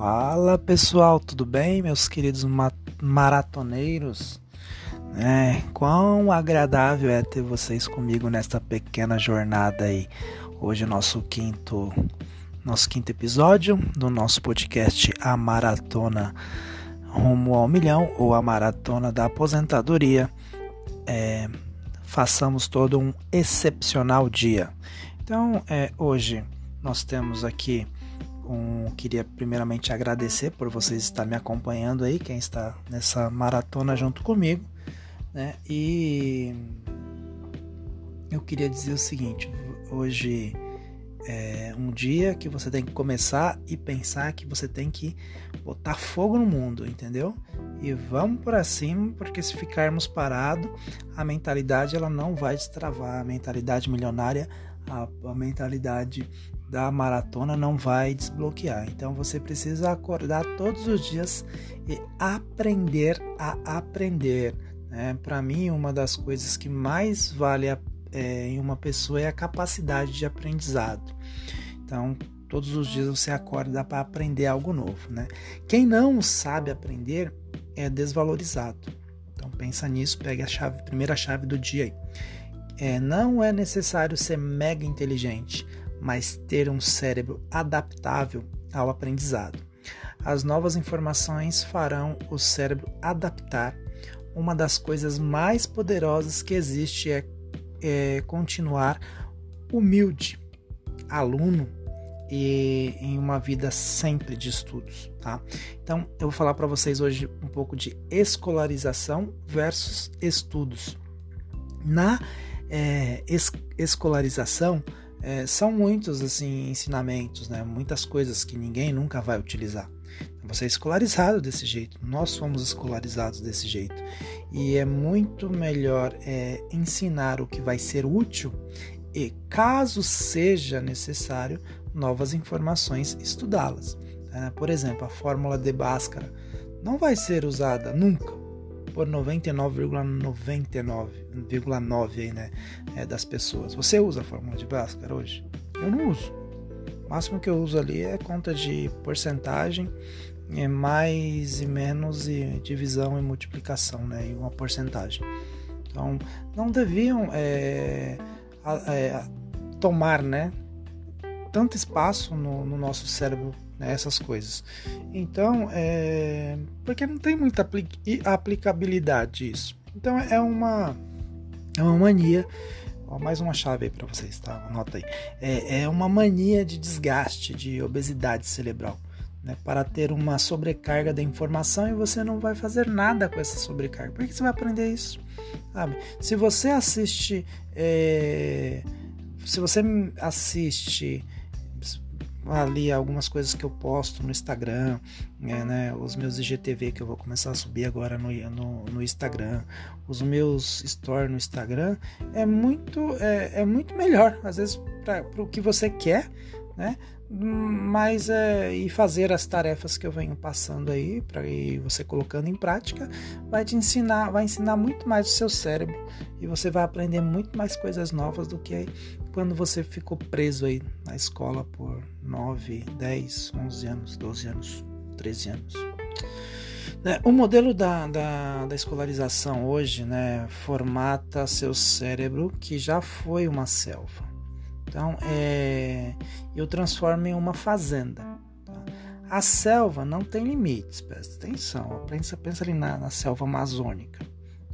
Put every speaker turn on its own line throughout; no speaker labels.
Fala pessoal, tudo bem, meus queridos ma maratoneiros? É, quão agradável é ter vocês comigo nesta pequena jornada aí. Hoje é nosso quinto, nosso quinto episódio do nosso podcast A Maratona Rumo ao Milhão ou A Maratona da Aposentadoria. É, façamos todo um excepcional dia. Então, é, hoje nós temos aqui um, queria primeiramente agradecer por vocês estar me acompanhando aí, quem está nessa maratona junto comigo, né? E eu queria dizer o seguinte: hoje é um dia que você tem que começar e pensar que você tem que botar fogo no mundo, entendeu? E vamos para cima, porque se ficarmos parados, a mentalidade ela não vai destravar, a mentalidade milionária, a, a mentalidade da maratona não vai desbloquear. Então você precisa acordar todos os dias e aprender a aprender. Né? Para mim, uma das coisas que mais vale a, é, em uma pessoa é a capacidade de aprendizado. Então, todos os dias você acorda para aprender algo novo. Né? Quem não sabe aprender é desvalorizado. Então pensa nisso, pegue a chave, primeira chave do dia aí. É, não é necessário ser mega inteligente mas ter um cérebro adaptável ao aprendizado. As novas informações farão o cérebro adaptar. Uma das coisas mais poderosas que existe é, é continuar humilde, aluno e em uma vida sempre de estudos, tá? Então, eu vou falar para vocês hoje um pouco de escolarização versus estudos. Na é, es escolarização, é, são muitos assim ensinamentos, né? muitas coisas que ninguém nunca vai utilizar. Você é escolarizado desse jeito, nós somos escolarizados desse jeito. E é muito melhor é, ensinar o que vai ser útil e, caso seja necessário, novas informações, estudá-las. Né? Por exemplo, a fórmula de Bhaskara não vai ser usada nunca por 99,99,9 né, é, das pessoas. Você usa a fórmula de Bhaskara hoje? Eu não uso. O máximo que eu uso ali é conta de porcentagem, é mais e menos e divisão e multiplicação, né, e uma porcentagem. Então, não deviam é, é, tomar, né, tanto espaço no, no nosso cérebro né, essas coisas. Então, é, porque não tem muita aplicabilidade isso. Então é uma é uma mania. Ó, mais uma chave aí para vocês, tá? Anota aí. É, é uma mania de desgaste, de obesidade cerebral. Né, para ter uma sobrecarga da informação e você não vai fazer nada com essa sobrecarga. Por que você vai aprender isso? Sabe? Se você assiste. É, se você assiste ali algumas coisas que eu posto no Instagram, é, né, os meus IGTV que eu vou começar a subir agora no, no, no Instagram, os meus stories no Instagram, é muito, é, é muito melhor, às vezes, para o que você quer, né? Mas é, e fazer as tarefas que eu venho passando aí para você colocando em prática vai te ensinar vai ensinar muito mais o seu cérebro e você vai aprender muito mais coisas novas do que quando você ficou preso aí na escola por 9, 10, 11 anos, 12 anos, 13 anos. Né, o modelo da, da, da, escolarização hoje né, formata seu cérebro que já foi uma selva. Então, é, eu transformo em uma fazenda. Tá? A selva não tem limites, presta atenção. Pensa, pensa ali na, na selva amazônica.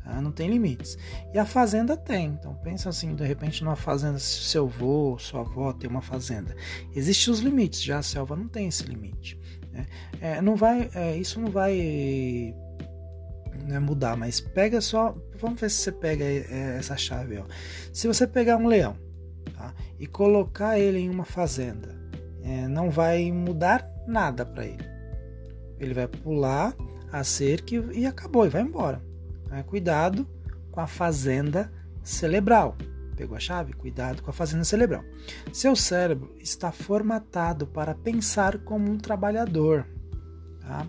Tá? Não tem limites. E a fazenda tem. Então, pensa assim, de repente, numa fazenda, se seu avô, sua avó tem uma fazenda. Existem os limites, já a selva não tem esse limite. Né? É, não vai, é, isso não vai né, mudar, mas pega só. Vamos ver se você pega é, essa chave. Ó. Se você pegar um leão tá? e colocar ele em uma fazenda, é, não vai mudar nada para ele. Ele vai pular a cerca e acabou, e vai embora. É, cuidado com a fazenda cerebral. Pegou a chave? Cuidado com a fazenda cerebral. Seu cérebro está formatado para pensar como um trabalhador. Tá?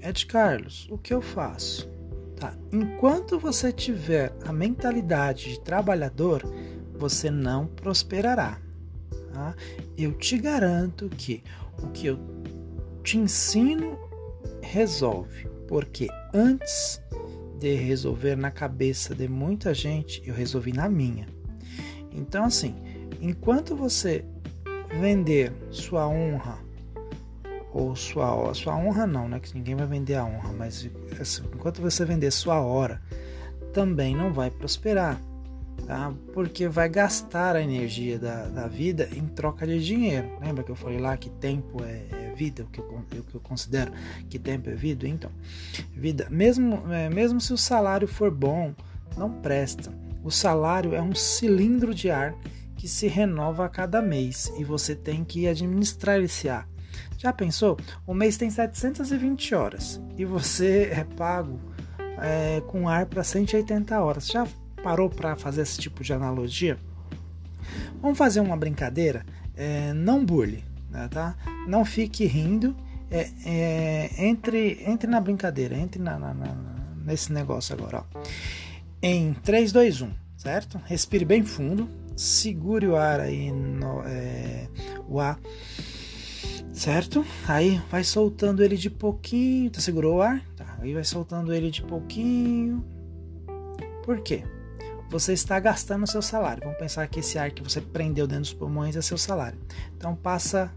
Ed Carlos, o que eu faço? Tá? Enquanto você tiver a mentalidade de trabalhador, você não prosperará. Tá? Eu te garanto que o que eu te ensino resolve, porque antes de resolver na cabeça de muita gente, eu resolvi na minha. Então, assim, enquanto você vender sua honra ou sua sua honra não, né? Que ninguém vai vender a honra, mas assim, enquanto você vender sua hora, também não vai prosperar, tá? Porque vai gastar a energia da, da vida em troca de dinheiro. Lembra que eu falei lá que tempo é, é vida, o que, eu, eu considero que tempo é vida? Então, vida, mesmo, é, mesmo se o salário for bom, não presta. O salário é um cilindro de ar que se renova a cada mês e você tem que administrar esse ar. Já pensou? O mês tem 720 horas e você é pago é, com ar para 180 horas. Já parou para fazer esse tipo de analogia? Vamos fazer uma brincadeira? É, não burle, né, tá? Não fique rindo. É, é, entre, entre na brincadeira, entre na, na, na, nesse negócio agora. Ó. Em 3, 2, 1, certo? Respire bem fundo, segure o ar aí, no, é, o ar certo? Aí vai soltando ele de pouquinho. Tá segurou o ar? Tá. Aí vai soltando ele de pouquinho. Por quê? Você está gastando o seu salário. Vamos pensar que esse ar que você prendeu dentro dos pulmões é seu salário. Então passa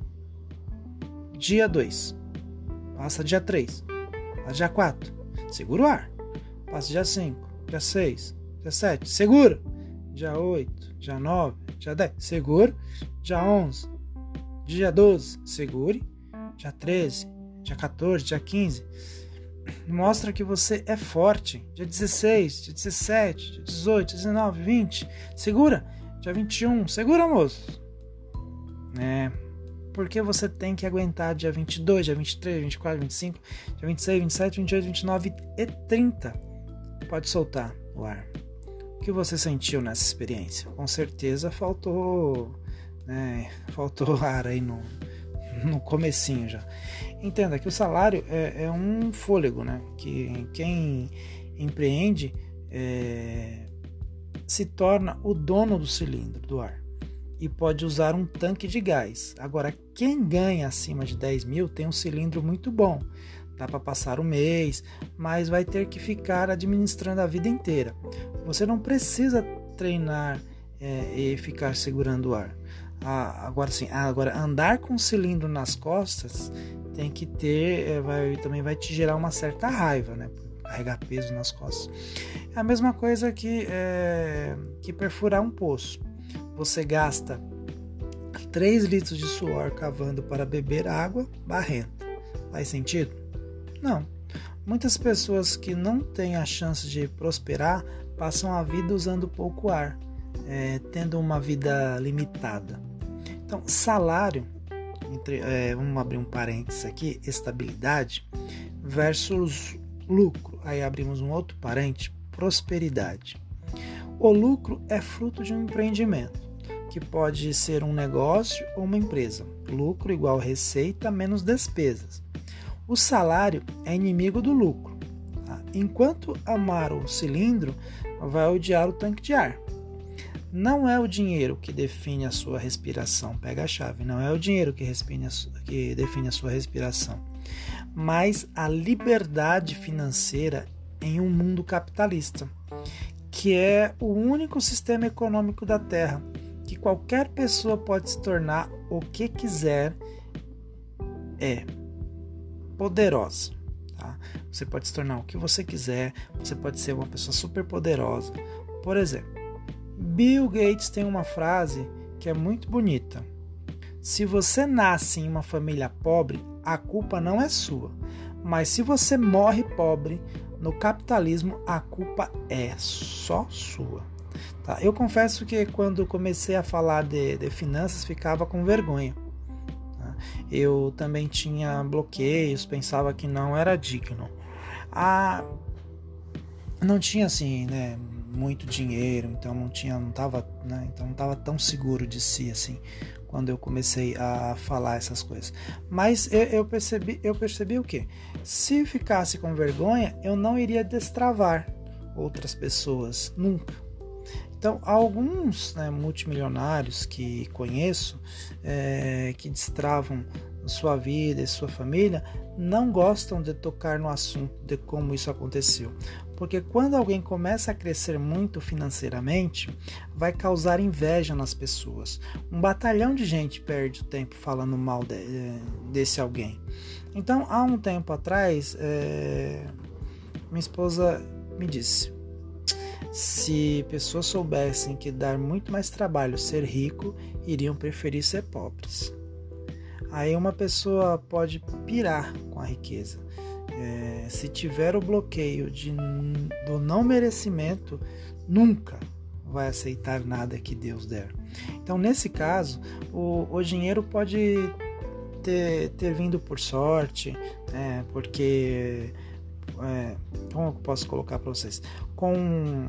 dia 2. Passa dia 3. Passa dia 4. Segura o ar. Passa dia 5. Dia 6. Dia 7. Segura. Dia 8. Dia 9. Dia 10. Segura. Dia 11 Dia 12, segure. Dia 13, dia 14, dia 15. Mostra que você é forte. Dia 16, dia 17, dia 18, dia 19, 20. Segura. Dia 21, segura, moço. É. Porque você tem que aguentar dia 22, dia 23, 24, 25, dia 26, 27, 28, 29 e 30. Pode soltar o ar. O que você sentiu nessa experiência? Com certeza faltou né? Faltou ar aí no, no comecinho já. Entenda que o salário é, é um fôlego, né? Que quem empreende é, se torna o dono do cilindro do ar e pode usar um tanque de gás. Agora, quem ganha acima de 10 mil tem um cilindro muito bom. Dá para passar o mês, mas vai ter que ficar administrando a vida inteira. Você não precisa treinar é, e ficar segurando o ar. Ah, agora sim, ah, agora andar com cilindro nas costas tem que ter, é, vai, também vai te gerar uma certa raiva, né? Carregar peso nas costas. É a mesma coisa que, é, que perfurar um poço. Você gasta 3 litros de suor cavando para beber água barrenta. Faz sentido? Não. Muitas pessoas que não têm a chance de prosperar passam a vida usando pouco ar, é, tendo uma vida limitada. Então, salário, entre, é, vamos abrir um parênteses aqui, estabilidade versus lucro. Aí abrimos um outro parênteses, prosperidade. O lucro é fruto de um empreendimento, que pode ser um negócio ou uma empresa. Lucro igual receita menos despesas. O salário é inimigo do lucro. Tá? Enquanto amar o cilindro, vai odiar o tanque de ar. Não é o dinheiro que define a sua respiração. Pega a chave. Não é o dinheiro que, que define a sua respiração, mas a liberdade financeira em um mundo capitalista, que é o único sistema econômico da Terra que qualquer pessoa pode se tornar o que quiser é poderosa. Tá? Você pode se tornar o que você quiser, você pode ser uma pessoa super poderosa. Por exemplo, Bill Gates tem uma frase que é muito bonita. Se você nasce em uma família pobre, a culpa não é sua. Mas se você morre pobre no capitalismo, a culpa é só sua. Tá? Eu confesso que quando comecei a falar de, de finanças, ficava com vergonha. Tá? Eu também tinha bloqueios, pensava que não era digno. Ah, não tinha assim, né? Muito dinheiro, então não tinha, não tava, né, então não tava tão seguro de si assim quando eu comecei a falar essas coisas. Mas eu, eu percebi, eu percebi o que? Se ficasse com vergonha, eu não iria destravar outras pessoas nunca. Então, alguns né, multimilionários que conheço é, que destravam sua vida e sua família não gostam de tocar no assunto de como isso aconteceu. Porque quando alguém começa a crescer muito financeiramente, vai causar inveja nas pessoas. Um batalhão de gente perde o tempo falando mal de, eh, desse alguém. Então, há um tempo atrás, é, minha esposa me disse: se pessoas soubessem que dar muito mais trabalho ser rico, iriam preferir ser pobres. Aí uma pessoa pode pirar com a riqueza. É, se tiver o bloqueio de, do não merecimento, nunca vai aceitar nada que Deus der. Então, nesse caso, o, o dinheiro pode ter, ter vindo por sorte, é, porque. É, como eu posso colocar para vocês? Com,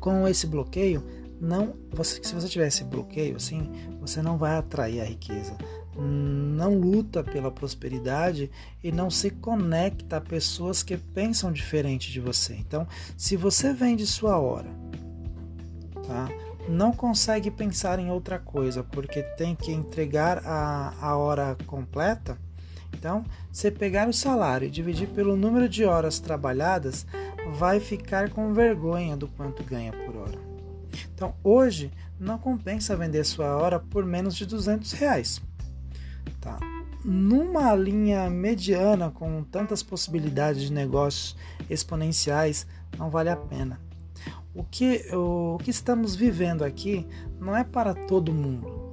com esse bloqueio, não você, se você tiver esse bloqueio assim, você não vai atrair a riqueza. Não luta pela prosperidade e não se conecta a pessoas que pensam diferente de você. Então, se você vende sua hora, tá? não consegue pensar em outra coisa porque tem que entregar a, a hora completa, então, se pegar o salário e dividir pelo número de horas trabalhadas, vai ficar com vergonha do quanto ganha por hora. Então, hoje não compensa vender sua hora por menos de 200 reais. Tá? Numa linha mediana com tantas possibilidades de negócios exponenciais, não vale a pena. O que, o que estamos vivendo aqui não é para todo mundo,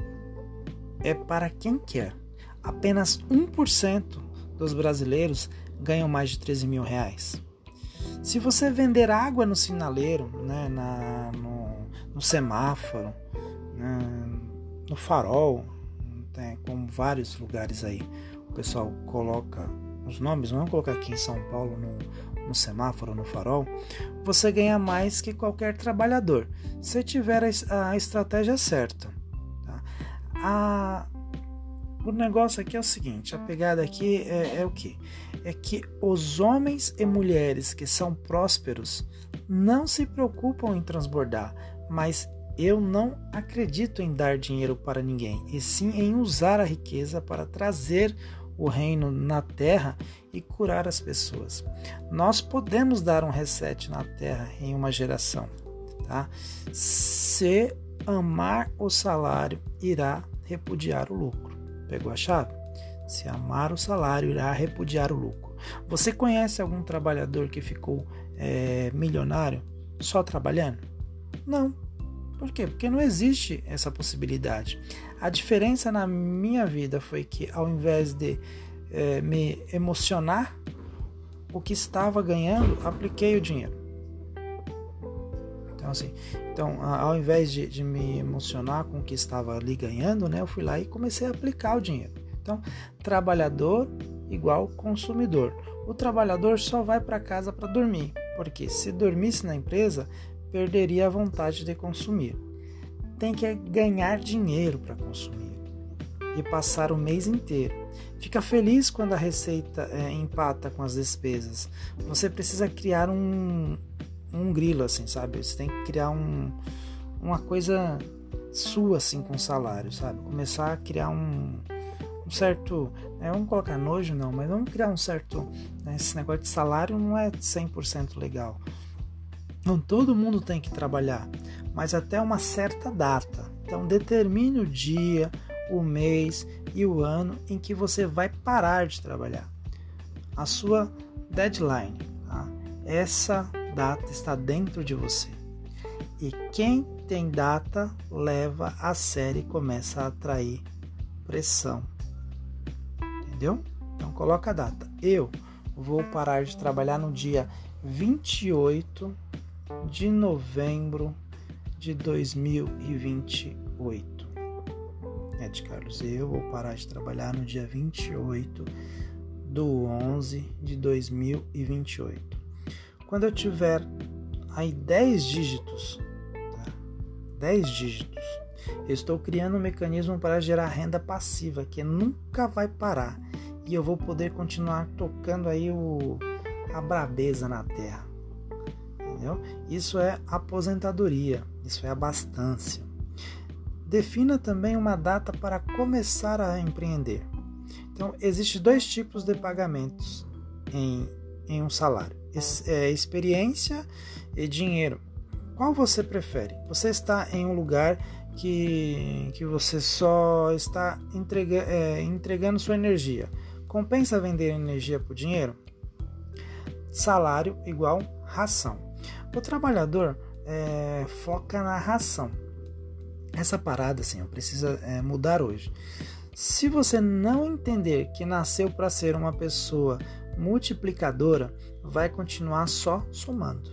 é para quem quer. Apenas 1% dos brasileiros ganham mais de 13 mil reais. Se você vender água no sinaleiro, né, na, no, no semáforo, né, no farol, né, como vários lugares aí, o pessoal coloca os nomes, vamos colocar aqui em São Paulo no, no semáforo, no farol, você ganha mais que qualquer trabalhador, se tiver a, a estratégia certa. Tá? A, o negócio aqui é o seguinte: a pegada aqui é, é o que? É que os homens e mulheres que são prósperos não se preocupam em transbordar, mas eu não acredito em dar dinheiro para ninguém, e sim em usar a riqueza para trazer o reino na terra e curar as pessoas. Nós podemos dar um reset na terra em uma geração, tá? Se amar o salário, irá repudiar o lucro. Pegou a chave? Se amar o salário, irá repudiar o lucro. Você conhece algum trabalhador que ficou é, milionário só trabalhando? Não. Por quê? Porque não existe essa possibilidade. A diferença na minha vida foi que, ao invés de é, me emocionar o que estava ganhando, apliquei o dinheiro. Então, assim, então, ao invés de, de, me emocionar com o que estava ali ganhando, né, eu fui lá e comecei a aplicar o dinheiro. Então, trabalhador igual consumidor. O trabalhador só vai para casa para dormir, porque se dormisse na empresa, perderia a vontade de consumir tem que ganhar dinheiro para consumir e passar o mês inteiro. Fica feliz quando a receita é, empata com as despesas. Você precisa criar um, um grilo, assim, sabe? Você tem que criar um, uma coisa sua, assim, com salário, sabe? Começar a criar um, um certo. É, vamos colocar nojo, não, mas vamos criar um certo. Né, esse negócio de salário não é 100% legal. Não todo mundo tem que trabalhar, mas até uma certa data. Então determine o dia, o mês e o ano em que você vai parar de trabalhar. A sua deadline. Tá? Essa data está dentro de você. E quem tem data leva a série e começa a atrair pressão. Entendeu? Então coloca a data. Eu vou parar de trabalhar no dia 28 de novembro de 2028. Ed Carlos, eu vou parar de trabalhar no dia 28 do 11 de 2028. Quando eu tiver aí 10 dígitos, tá? 10 dígitos, eu estou criando um mecanismo para gerar renda passiva que nunca vai parar e eu vou poder continuar tocando aí o, a brabeza na terra entendeu? Isso é aposentadoria, isso é abastança. Defina também uma data para começar a empreender. Então, existem dois tipos de pagamentos em, em um salário: é, experiência e dinheiro. Qual você prefere? Você está em um lugar que, que você só está entrega, é, entregando sua energia. Compensa vender energia por dinheiro? Salário igual ração. O trabalhador é, foca na ração. Essa parada assim, precisa é, mudar hoje. Se você não entender que nasceu para ser uma pessoa multiplicadora, vai continuar só somando.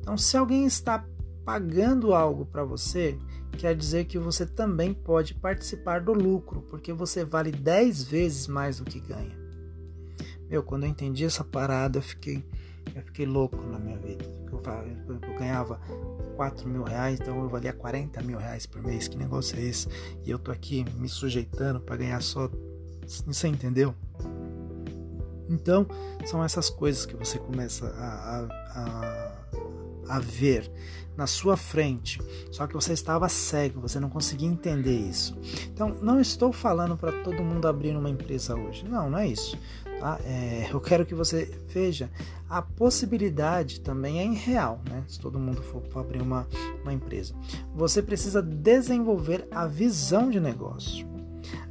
Então, se alguém está pagando algo para você, quer dizer que você também pode participar do lucro, porque você vale 10 vezes mais do que ganha. Meu, quando eu entendi essa parada, eu fiquei, eu fiquei louco na minha vida. Eu, eu, eu ganhava 4 mil reais, então eu valia 40 mil reais por mês. Que negócio é esse? E eu tô aqui me sujeitando para ganhar só. Você entendeu? Então, são essas coisas que você começa a, a, a, a ver na sua frente, só que você estava cego, você não conseguia entender isso. Então, não estou falando para todo mundo abrir uma empresa hoje, não, não é isso. Tá? É, eu quero que você veja a possibilidade também é real, né? Se todo mundo for abrir uma, uma empresa, você precisa desenvolver a visão de negócio.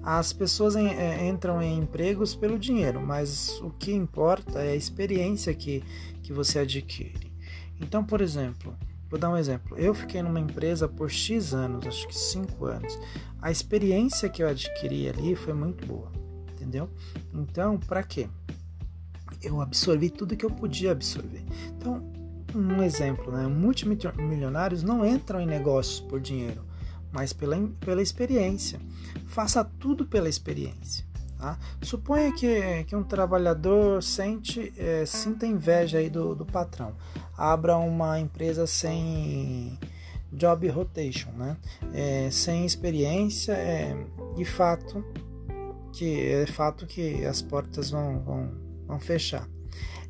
As pessoas em, é, entram em empregos pelo dinheiro, mas o que importa é a experiência que, que você adquire. Então, por exemplo, vou dar um exemplo. Eu fiquei numa empresa por X anos, acho que 5 anos. A experiência que eu adquiri ali foi muito boa entendeu? Então, para quê? Eu absorvi tudo que eu podia absorver. Então, um exemplo, né? Multimilionários não entram em negócios por dinheiro, mas pela, pela experiência. Faça tudo pela experiência. Tá? Suponha que, que um trabalhador sente, é, sinta inveja aí do, do patrão. Abra uma empresa sem job rotation, né? É, sem experiência, é, de fato que é fato que as portas vão, vão, vão fechar.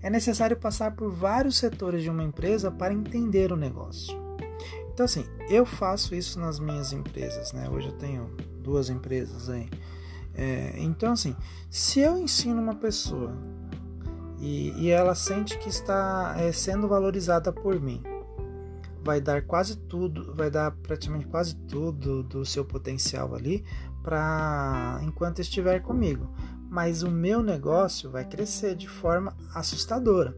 É necessário passar por vários setores de uma empresa para entender o negócio. Então, assim, eu faço isso nas minhas empresas, né? Hoje eu tenho duas empresas aí. É, então, assim, se eu ensino uma pessoa e, e ela sente que está é, sendo valorizada por mim, vai dar quase tudo, vai dar praticamente quase tudo do seu potencial ali para enquanto estiver comigo. Mas o meu negócio vai crescer de forma assustadora.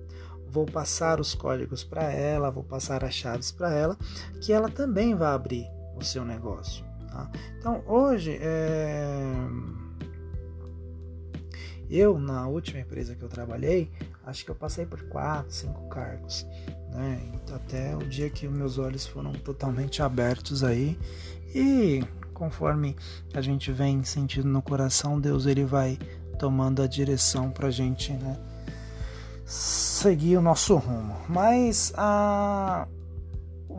Vou passar os códigos para ela, vou passar as chaves para ela, que ela também vai abrir o seu negócio. Tá? Então hoje é... eu na última empresa que eu trabalhei, acho que eu passei por quatro, cinco cargos, né? Então, até o dia que meus olhos foram totalmente abertos aí e conforme a gente vem sentindo no coração, Deus ele vai tomando a direção para a gente né, seguir o nosso rumo. Mas a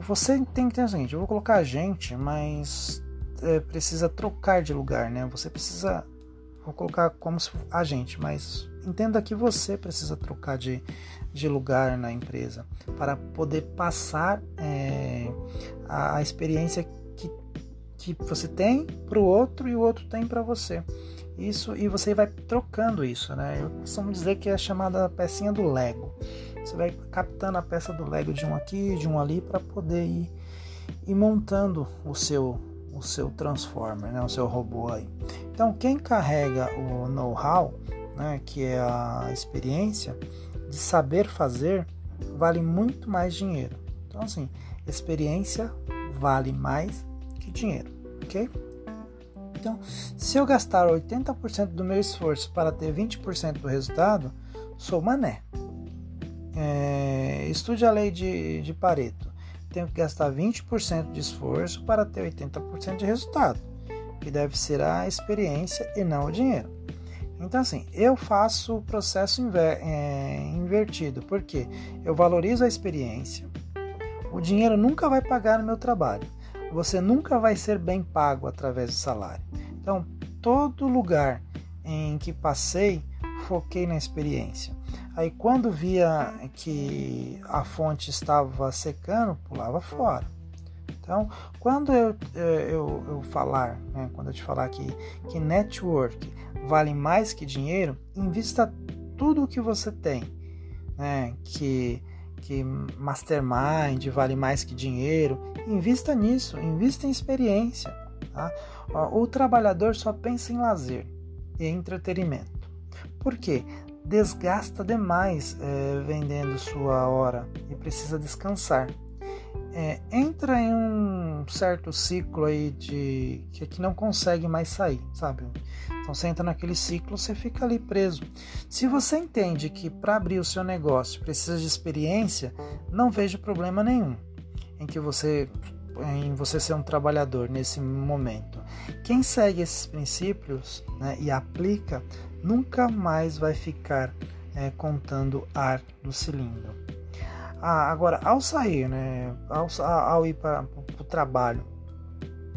você tem que ter o seguinte: eu vou colocar a gente, mas é, precisa trocar de lugar, né? Você precisa, vou colocar como se a gente, mas entenda que você precisa trocar de, de lugar na empresa para poder passar é, a, a experiência que você tem para o outro e o outro tem para você. Isso e você vai trocando isso, né? Eu costumo dizer que é a chamada pecinha do Lego. Você vai captando a peça do Lego de um aqui, de um ali para poder ir, ir montando o seu o seu transformer, né? O seu robô aí. Então, quem carrega o know-how, né, que é a experiência de saber fazer, vale muito mais dinheiro. Então, assim, experiência vale mais dinheiro, ok? Então, se eu gastar 80% do meu esforço para ter 20% do resultado, sou mané. É, estude a lei de, de Pareto. Tenho que gastar 20% de esforço para ter 80% de resultado, que deve ser a experiência e não o dinheiro. Então, assim, eu faço o processo inver, é, invertido, porque eu valorizo a experiência, o dinheiro nunca vai pagar o meu trabalho você nunca vai ser bem pago através do salário. Então, todo lugar em que passei, foquei na experiência. Aí, quando via que a fonte estava secando, pulava fora. Então, quando eu, eu, eu eu falar, né, quando eu te falar que, que network vale mais que dinheiro, invista tudo o que você tem, né, que, que mastermind vale mais que dinheiro, invista nisso, invista em experiência. Tá? O trabalhador só pensa em lazer e entretenimento. Por quê? Desgasta demais é, vendendo sua hora e precisa descansar é, entra em um certo ciclo aí de que, que não consegue mais sair, sabe? Então você entra naquele ciclo, você fica ali preso. Se você entende que para abrir o seu negócio precisa de experiência, não vejo problema nenhum em que você em você ser um trabalhador nesse momento. Quem segue esses princípios né, e aplica nunca mais vai ficar é, contando ar no cilindro. Ah, agora, ao sair, né, ao, ao ir para o trabalho,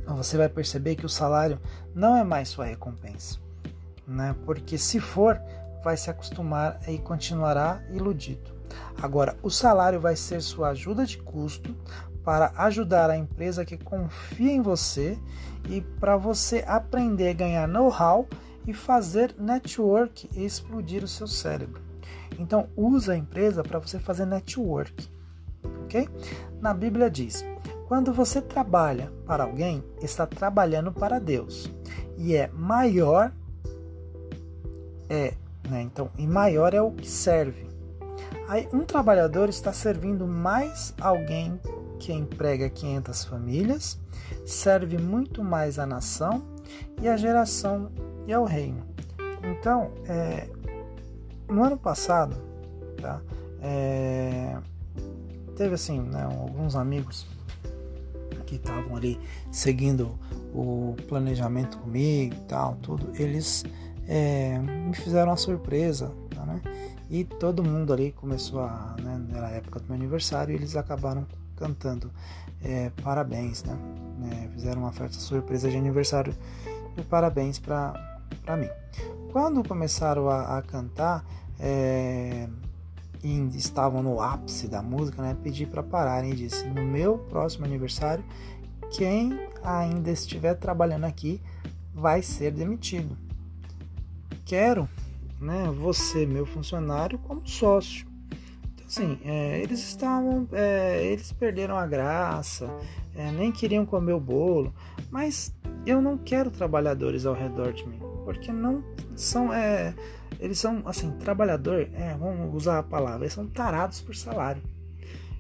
você vai perceber que o salário não é mais sua recompensa, né? Porque se for, vai se acostumar e continuará iludido. Agora, o salário vai ser sua ajuda de custo para ajudar a empresa que confia em você e para você aprender a ganhar know-how e fazer network e explodir o seu cérebro. Então, usa a empresa para você fazer network, ok? Na Bíblia diz: quando você trabalha para alguém, está trabalhando para Deus e é maior é, né? Então, e maior é o que serve. Aí, um trabalhador está servindo mais alguém que emprega 500 famílias, serve muito mais a nação e a geração e ao reino. Então, é, no ano passado, tá? É, teve assim, né, alguns amigos que estavam ali seguindo o planejamento comigo e tal, tudo, eles é, me fizeram uma surpresa, tá, né? E todo mundo ali começou a, né, era a época do meu aniversário, e eles acabaram cantando é, parabéns, né? É, fizeram uma festa surpresa de aniversário e parabéns para mim. Quando começaram a, a cantar, é, e estavam no ápice da música, né, pedi para pararem e disse: No meu próximo aniversário, quem ainda estiver trabalhando aqui vai ser demitido. Quero né, você, meu funcionário, como sócio. Então, assim, é, eles estavam, é, eles perderam a graça, nem queriam comer o bolo, mas eu não quero trabalhadores ao redor de mim, porque não são. É, eles são, assim, trabalhador, é, vamos usar a palavra, eles são tarados por salário.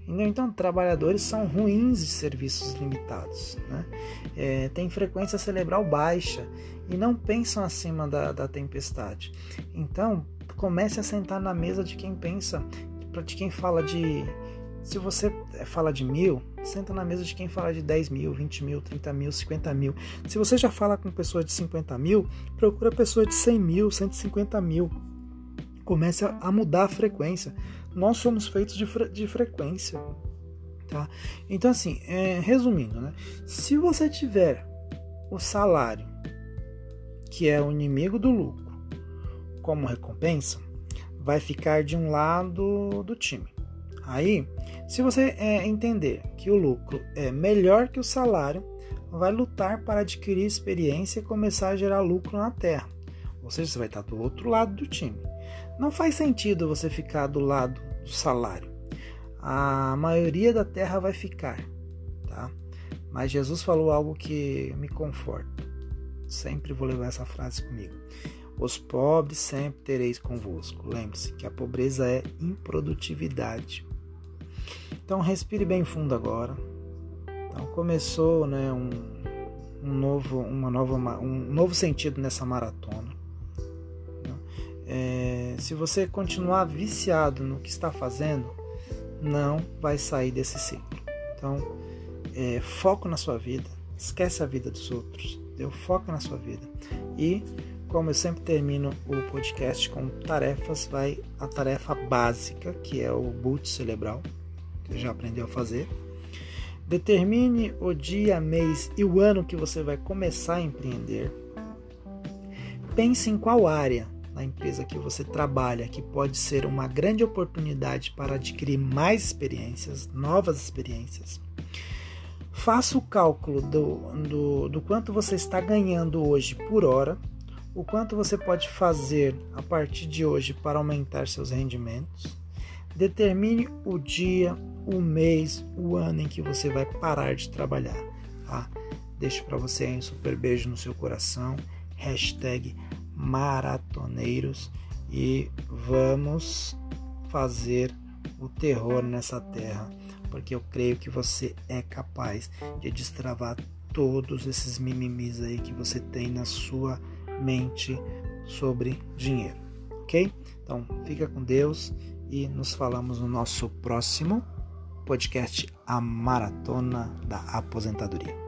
Então, trabalhadores são ruins de serviços limitados, né? É, tem frequência cerebral baixa e não pensam acima da, da tempestade. Então, comece a sentar na mesa de quem pensa, de quem fala de se você eh, fala de mil, senta na mesa de quem fala de 10 mil, 20 mil, 30 mil, 50 mil. Se você já fala com pessoas de 50 mil, procura pessoas de 100 mil, 150 mil. Comece a mudar a frequência. Nós somos feitos de, fre de frequência. Tá? Então, assim, é, resumindo, né? se você tiver o salário, que é o inimigo do lucro, como recompensa, vai ficar de um lado do time. Aí, se você é, entender que o lucro é melhor que o salário, vai lutar para adquirir experiência e começar a gerar lucro na terra. Ou seja, você vai estar do outro lado do time. Não faz sentido você ficar do lado do salário. A maioria da terra vai ficar, tá? Mas Jesus falou algo que me conforta. Sempre vou levar essa frase comigo. Os pobres sempre tereis convosco. Lembre-se que a pobreza é improdutividade. Então respire bem fundo agora. Então começou né, um, um novo, uma nova, um novo sentido nessa maratona. É, se você continuar viciado no que está fazendo, não vai sair desse ciclo. Então, é, foco na sua vida, esquece a vida dos outros, deu foco na sua vida. E, como eu sempre termino o podcast com tarefas, vai a tarefa básica, que é o boot cerebral você já aprendeu a fazer. Determine o dia, mês e o ano que você vai começar a empreender. Pense em qual área na empresa que você trabalha que pode ser uma grande oportunidade para adquirir mais experiências, novas experiências. Faça o cálculo do, do, do quanto você está ganhando hoje por hora, o quanto você pode fazer a partir de hoje para aumentar seus rendimentos. Determine o dia, o mês, o ano em que você vai parar de trabalhar. Tá? Deixo para você aí um super beijo no seu coração. Hashtag maratoneiros e vamos fazer o terror nessa terra, porque eu creio que você é capaz de destravar todos esses mimimis aí que você tem na sua mente sobre dinheiro, ok? Então fica com Deus e nos falamos no nosso próximo podcast A Maratona da Aposentadoria.